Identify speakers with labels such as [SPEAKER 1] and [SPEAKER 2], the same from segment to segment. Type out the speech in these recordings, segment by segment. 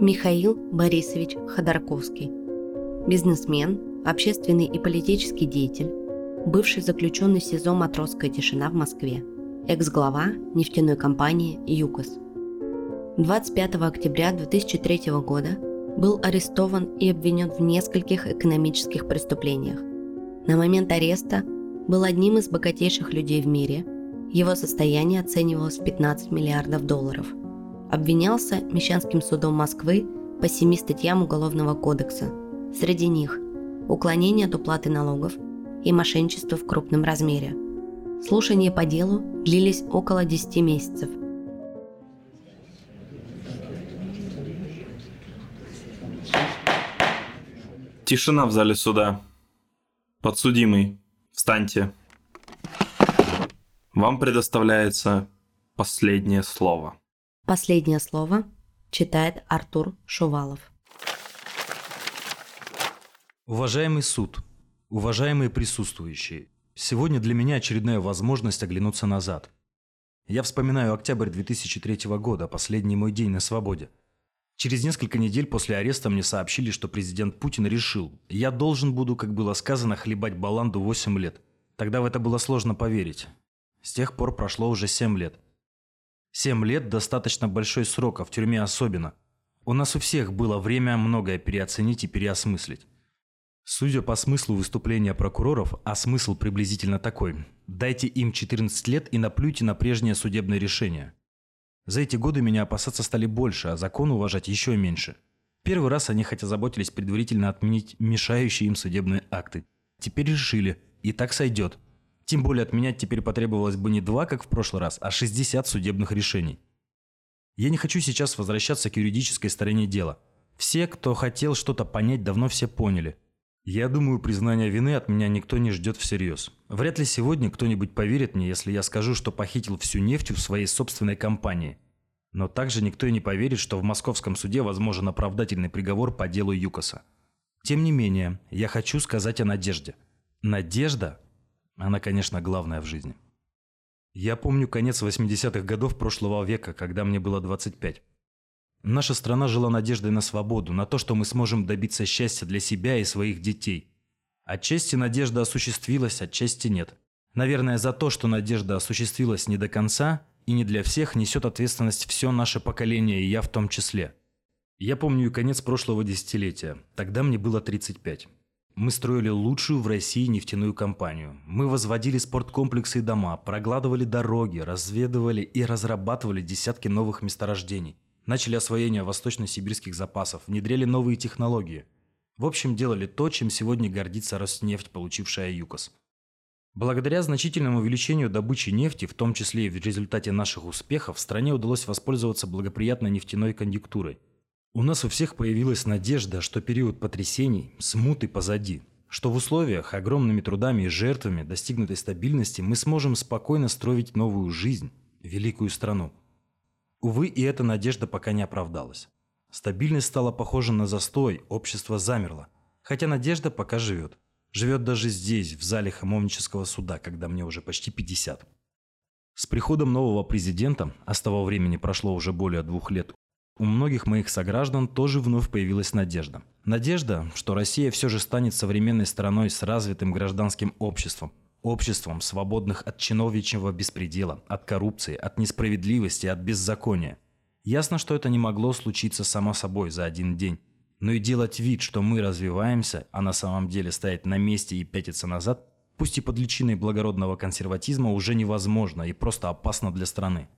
[SPEAKER 1] Михаил Борисович Ходорковский. Бизнесмен, общественный и политический деятель, бывший заключенный СИЗО «Матросская тишина» в Москве, экс-глава нефтяной компании «ЮКОС». 25 октября 2003 года был арестован и обвинен в нескольких экономических преступлениях. На момент ареста был одним из богатейших людей в мире. Его состояние оценивалось в 15 миллиардов долларов. Обвинялся Мещанским судом Москвы по семи статьям Уголовного кодекса. Среди них уклонение от уплаты налогов и мошенничество в крупном размере. Слушания по делу длились около 10 месяцев –
[SPEAKER 2] Тишина в зале суда. Подсудимый, встаньте. Вам предоставляется последнее слово.
[SPEAKER 1] Последнее слово читает Артур Шувалов.
[SPEAKER 3] Уважаемый суд, уважаемые присутствующие, сегодня для меня очередная возможность оглянуться назад. Я вспоминаю октябрь 2003 года, последний мой день на свободе – Через несколько недель после ареста мне сообщили, что президент Путин решил, я должен буду, как было сказано, хлебать баланду 8 лет. Тогда в это было сложно поверить. С тех пор прошло уже 7 лет. 7 лет – достаточно большой срок, а в тюрьме особенно. У нас у всех было время многое переоценить и переосмыслить. Судя по смыслу выступления прокуроров, а смысл приблизительно такой – дайте им 14 лет и наплюйте на прежнее судебное решение – за эти годы меня опасаться стали больше, а закон уважать еще меньше. Первый раз они хотя заботились предварительно отменить мешающие им судебные акты. Теперь решили, и так сойдет. Тем более отменять теперь потребовалось бы не два, как в прошлый раз, а 60 судебных решений. Я не хочу сейчас возвращаться к юридической стороне дела. Все, кто хотел что-то понять, давно все поняли. Я думаю, признания вины от меня никто не ждет всерьез. Вряд ли сегодня кто-нибудь поверит мне, если я скажу, что похитил всю нефть в своей собственной компании. Но также никто и не поверит, что в московском суде возможен оправдательный приговор по делу Юкоса. Тем не менее, я хочу сказать о надежде. Надежда, она, конечно, главная в жизни. Я помню конец 80-х годов прошлого века, когда мне было 25. Наша страна жила надеждой на свободу, на то, что мы сможем добиться счастья для себя и своих детей. Отчасти надежда осуществилась, отчасти нет. Наверное, за то, что надежда осуществилась не до конца и не для всех, несет ответственность все наше поколение, и я в том числе. Я помню и конец прошлого десятилетия. Тогда мне было 35. Мы строили лучшую в России нефтяную компанию. Мы возводили спорткомплексы и дома, прокладывали дороги, разведывали и разрабатывали десятки новых месторождений. Начали освоение восточно-сибирских запасов, внедряли новые технологии. В общем, делали то, чем сегодня гордится Роснефть, получившая ЮКОС. Благодаря значительному увеличению добычи нефти, в том числе и в результате наших успехов, стране удалось воспользоваться благоприятной нефтяной конъюнктурой. У нас у всех появилась надежда, что период потрясений, смуты позади, что в условиях огромными трудами и жертвами достигнутой стабильности мы сможем спокойно строить новую жизнь, великую страну. Увы, и эта надежда пока не оправдалась. Стабильность стала похожа на застой, общество замерло. Хотя надежда пока живет. Живет даже здесь, в зале Хамовнического суда, когда мне уже почти 50. С приходом нового президента, а с того времени прошло уже более двух лет, у многих моих сограждан тоже вновь появилась надежда. Надежда, что Россия все же станет современной страной с развитым гражданским обществом, обществом, свободных от чиновничьего беспредела, от коррупции, от несправедливости, от беззакония. Ясно, что это не могло случиться само собой за один день. Но и делать вид, что мы развиваемся, а на самом деле стоять на месте и пятиться назад, пусть и под личиной благородного консерватизма, уже невозможно и просто опасно для страны.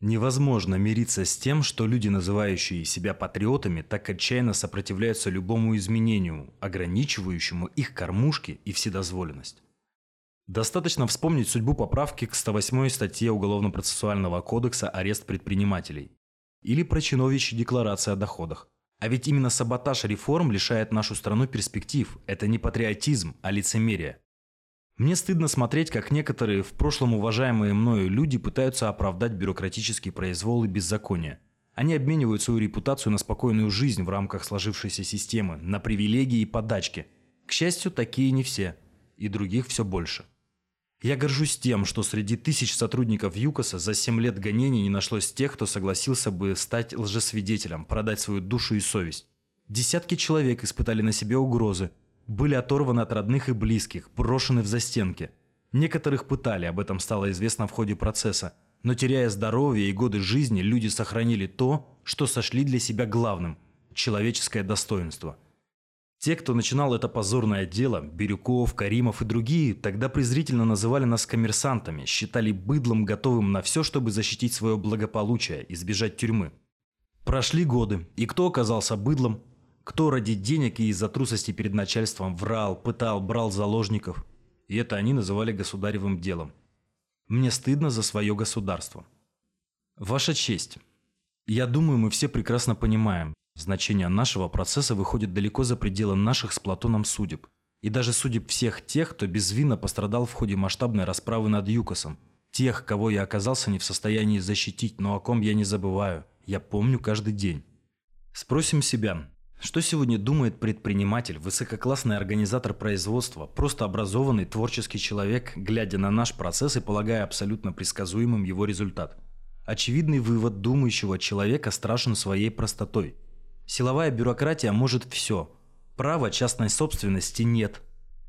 [SPEAKER 3] Невозможно мириться с тем, что люди, называющие себя патриотами, так отчаянно сопротивляются любому изменению, ограничивающему их кормушки и вседозволенность. Достаточно вспомнить судьбу поправки к 108 статье Уголовно-процессуального кодекса «Арест предпринимателей» или про чиновничьи декларации о доходах. А ведь именно саботаж реформ лишает нашу страну перспектив. Это не патриотизм, а лицемерие. Мне стыдно смотреть, как некоторые в прошлом уважаемые мною люди пытаются оправдать бюрократический произвол и беззаконие. Они обменивают свою репутацию на спокойную жизнь в рамках сложившейся системы, на привилегии и подачки. К счастью, такие не все. И других все больше. Я горжусь тем, что среди тысяч сотрудников ЮКОСа за 7 лет гонений не нашлось тех, кто согласился бы стать лжесвидетелем, продать свою душу и совесть. Десятки человек испытали на себе угрозы, были оторваны от родных и близких, брошены в застенки. Некоторых пытали, об этом стало известно в ходе процесса. Но теряя здоровье и годы жизни, люди сохранили то, что сошли для себя главным – человеческое достоинство – те, кто начинал это позорное дело, Бирюков, Каримов и другие, тогда презрительно называли нас коммерсантами, считали быдлом, готовым на все, чтобы защитить свое благополучие, избежать тюрьмы. Прошли годы, и кто оказался быдлом, кто ради денег и из-за трусости перед начальством врал, пытал, брал заложников. И это они называли государевым делом. Мне стыдно за свое государство. Ваша честь. Я думаю, мы все прекрасно понимаем, Значение нашего процесса выходит далеко за пределы наших с Платоном судеб. И даже судеб всех тех, кто безвинно пострадал в ходе масштабной расправы над Юкосом. Тех, кого я оказался не в состоянии защитить, но о ком я не забываю. Я помню каждый день. Спросим себя, что сегодня думает предприниматель, высококлассный организатор производства, просто образованный творческий человек, глядя на наш процесс и полагая абсолютно предсказуемым его результат? Очевидный вывод думающего человека страшен своей простотой – Силовая бюрократия может все. Права частной собственности нет.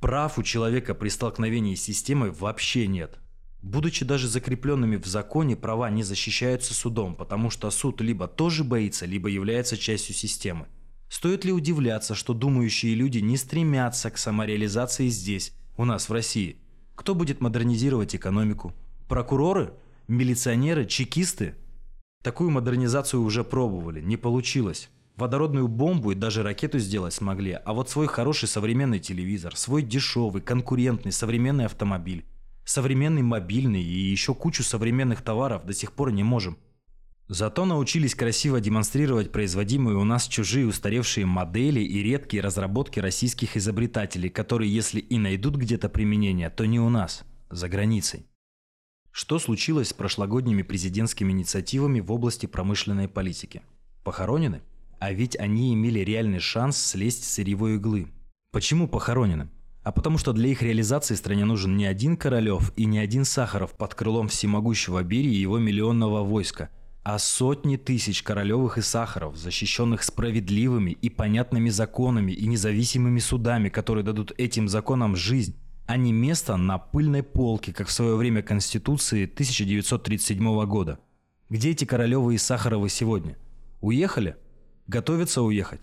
[SPEAKER 3] Прав у человека при столкновении с системой вообще нет. Будучи даже закрепленными в законе, права не защищаются судом, потому что суд либо тоже боится, либо является частью системы. Стоит ли удивляться, что думающие люди не стремятся к самореализации здесь, у нас в России? Кто будет модернизировать экономику? Прокуроры? Милиционеры? Чекисты? Такую модернизацию уже пробовали, не получилось. Водородную бомбу и даже ракету сделать смогли, а вот свой хороший современный телевизор, свой дешевый, конкурентный, современный автомобиль, современный мобильный и еще кучу современных товаров до сих пор не можем. Зато научились красиво демонстрировать производимые у нас чужие устаревшие модели и редкие разработки российских изобретателей, которые, если и найдут где-то применение, то не у нас, за границей. Что случилось с прошлогодними президентскими инициативами в области промышленной политики? Похоронены? А ведь они имели реальный шанс слезть с сырьевой иглы. Почему похоронены? А потому что для их реализации стране нужен не один Королев и не один Сахаров под крылом всемогущего Берии и его миллионного войска, а сотни тысяч Королевых и Сахаров, защищенных справедливыми и понятными законами и независимыми судами, которые дадут этим законам жизнь, а не место на пыльной полке, как в свое время Конституции 1937 года. Где эти Королевы и Сахаровы сегодня? Уехали? Готовятся уехать?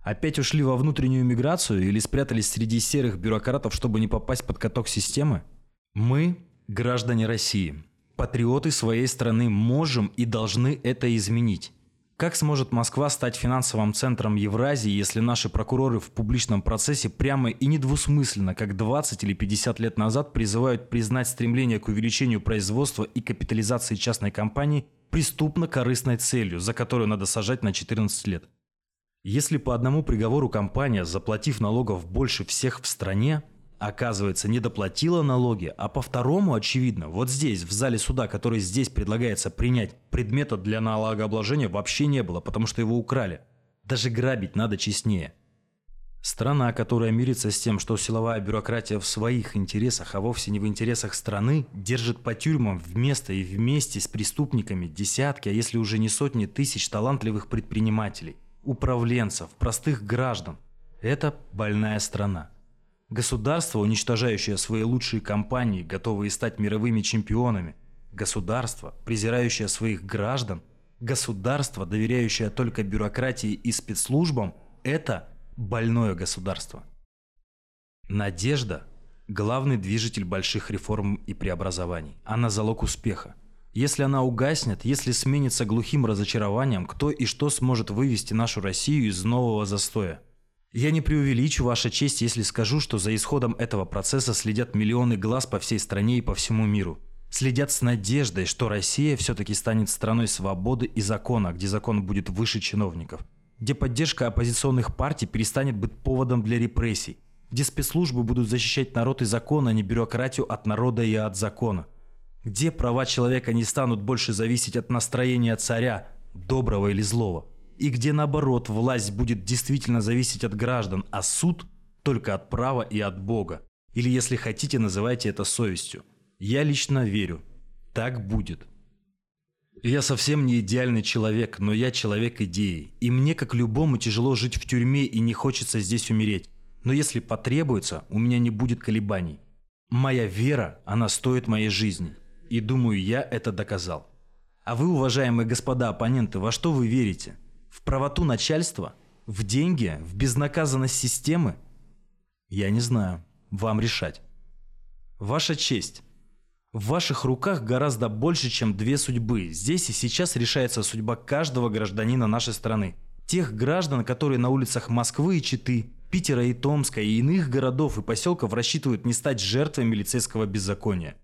[SPEAKER 3] Опять ушли во внутреннюю миграцию или спрятались среди серых бюрократов, чтобы не попасть под каток системы? Мы, граждане России, патриоты своей страны, можем и должны это изменить. Как сможет Москва стать финансовым центром Евразии, если наши прокуроры в публичном процессе прямо и недвусмысленно, как 20 или 50 лет назад, призывают признать стремление к увеличению производства и капитализации частной компании преступно-корыстной целью, за которую надо сажать на 14 лет. Если по одному приговору компания, заплатив налогов больше всех в стране, оказывается, не доплатила налоги, а по второму, очевидно, вот здесь, в зале суда, который здесь предлагается принять, предмета для налогообложения вообще не было, потому что его украли. Даже грабить надо честнее. Страна, которая мирится с тем, что силовая бюрократия в своих интересах, а вовсе не в интересах страны, держит по тюрьмам вместо и вместе с преступниками десятки, а если уже не сотни тысяч талантливых предпринимателей, управленцев, простых граждан. Это больная страна. Государство, уничтожающее свои лучшие компании, готовые стать мировыми чемпионами. Государство, презирающее своих граждан. Государство, доверяющее только бюрократии и спецслужбам – это больное государство. Надежда – главный движитель больших реформ и преобразований. Она залог успеха. Если она угаснет, если сменится глухим разочарованием, кто и что сможет вывести нашу Россию из нового застоя? Я не преувеличу, Ваша честь, если скажу, что за исходом этого процесса следят миллионы глаз по всей стране и по всему миру. Следят с надеждой, что Россия все-таки станет страной свободы и закона, где закон будет выше чиновников – где поддержка оппозиционных партий перестанет быть поводом для репрессий, где спецслужбы будут защищать народ и закон, а не бюрократию от народа и от закона, где права человека не станут больше зависеть от настроения царя, доброго или злого, и где наоборот власть будет действительно зависеть от граждан, а суд только от права и от Бога. Или если хотите, называйте это совестью. Я лично верю. Так будет. Я совсем не идеальный человек, но я человек идеи. И мне, как любому, тяжело жить в тюрьме и не хочется здесь умереть. Но если потребуется, у меня не будет колебаний. Моя вера, она стоит моей жизни. И думаю, я это доказал. А вы, уважаемые господа оппоненты, во что вы верите? В правоту начальства? В деньги? В безнаказанность системы? Я не знаю. Вам решать. Ваша честь. В ваших руках гораздо больше, чем две судьбы. Здесь и сейчас решается судьба каждого гражданина нашей страны. Тех граждан, которые на улицах Москвы и Читы, Питера и Томска и иных городов и поселков рассчитывают не стать жертвой милицейского беззакония.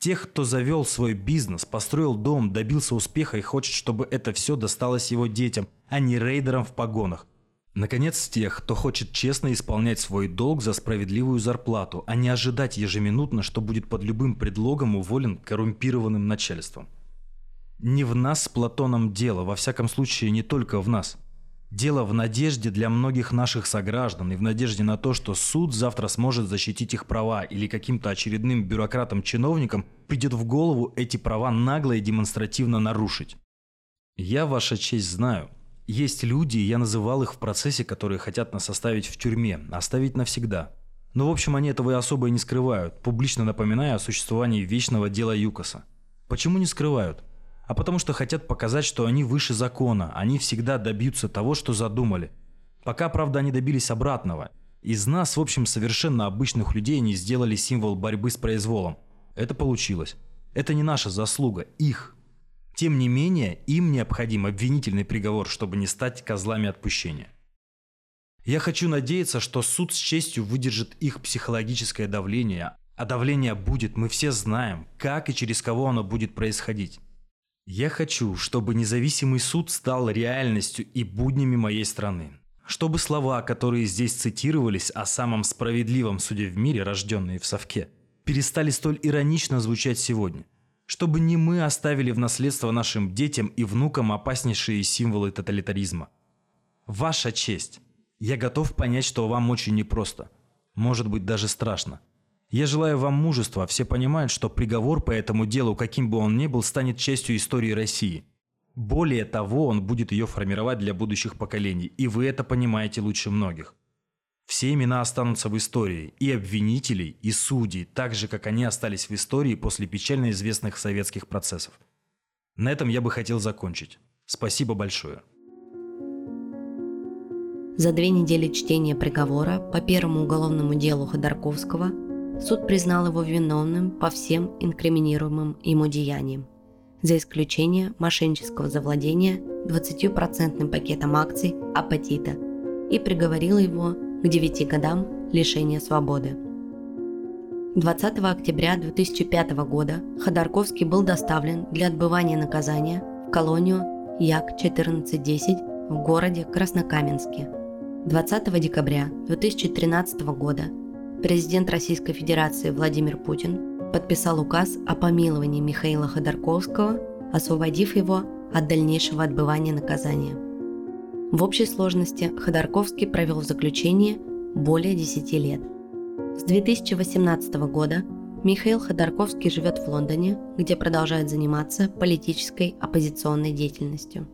[SPEAKER 3] Тех, кто завел свой бизнес, построил дом, добился успеха и хочет, чтобы это все досталось его детям, а не рейдерам в погонах. Наконец, тех, кто хочет честно исполнять свой долг за справедливую зарплату, а не ожидать ежеминутно, что будет под любым предлогом уволен коррумпированным начальством. Не в нас с Платоном дело, во всяком случае не только в нас. Дело в надежде для многих наших сограждан и в надежде на то, что суд завтра сможет защитить их права или каким-то очередным бюрократам-чиновникам придет в голову эти права нагло и демонстративно нарушить. Я, ваша честь, знаю – есть люди, я называл их в процессе, которые хотят нас оставить в тюрьме, оставить навсегда. Но в общем они этого и особо и не скрывают, публично напоминая о существовании вечного дела Юкоса. Почему не скрывают? А потому что хотят показать, что они выше закона, они всегда добьются того, что задумали. Пока, правда, они добились обратного. Из нас, в общем, совершенно обычных людей не сделали символ борьбы с произволом. Это получилось. Это не наша заслуга, их. Тем не менее, им необходим обвинительный приговор, чтобы не стать козлами отпущения. Я хочу надеяться, что суд с честью выдержит их психологическое давление, а давление будет, мы все знаем, как и через кого оно будет происходить. Я хочу, чтобы независимый суд стал реальностью и буднями моей страны. Чтобы слова, которые здесь цитировались о самом справедливом суде в мире, рожденные в совке, перестали столь иронично звучать сегодня – чтобы не мы оставили в наследство нашим детям и внукам опаснейшие символы тоталитаризма. Ваша честь. Я готов понять, что вам очень непросто. Может быть, даже страшно. Я желаю вам мужества, все понимают, что приговор по этому делу, каким бы он ни был, станет частью истории России. Более того, он будет ее формировать для будущих поколений, и вы это понимаете лучше многих. Все имена останутся в истории, и обвинителей, и судей, так же, как они остались в истории после печально известных советских процессов. На этом я бы хотел закончить. Спасибо большое.
[SPEAKER 1] За две недели чтения приговора по первому уголовному делу Ходорковского суд признал его виновным по всем инкриминируемым ему деяниям, за исключением мошеннического завладения 20% пакетом акций апатита и приговорил его к 9 годам лишения свободы. 20 октября 2005 года Ходорковский был доставлен для отбывания наказания в колонию Як-1410 в городе Краснокаменске. 20 декабря 2013 года президент Российской Федерации Владимир Путин подписал указ о помиловании Михаила Ходорковского, освободив его от дальнейшего отбывания наказания – в общей сложности Ходорковский провел в заключении более 10 лет. С 2018 года Михаил Ходорковский живет в Лондоне, где продолжает заниматься политической оппозиционной деятельностью.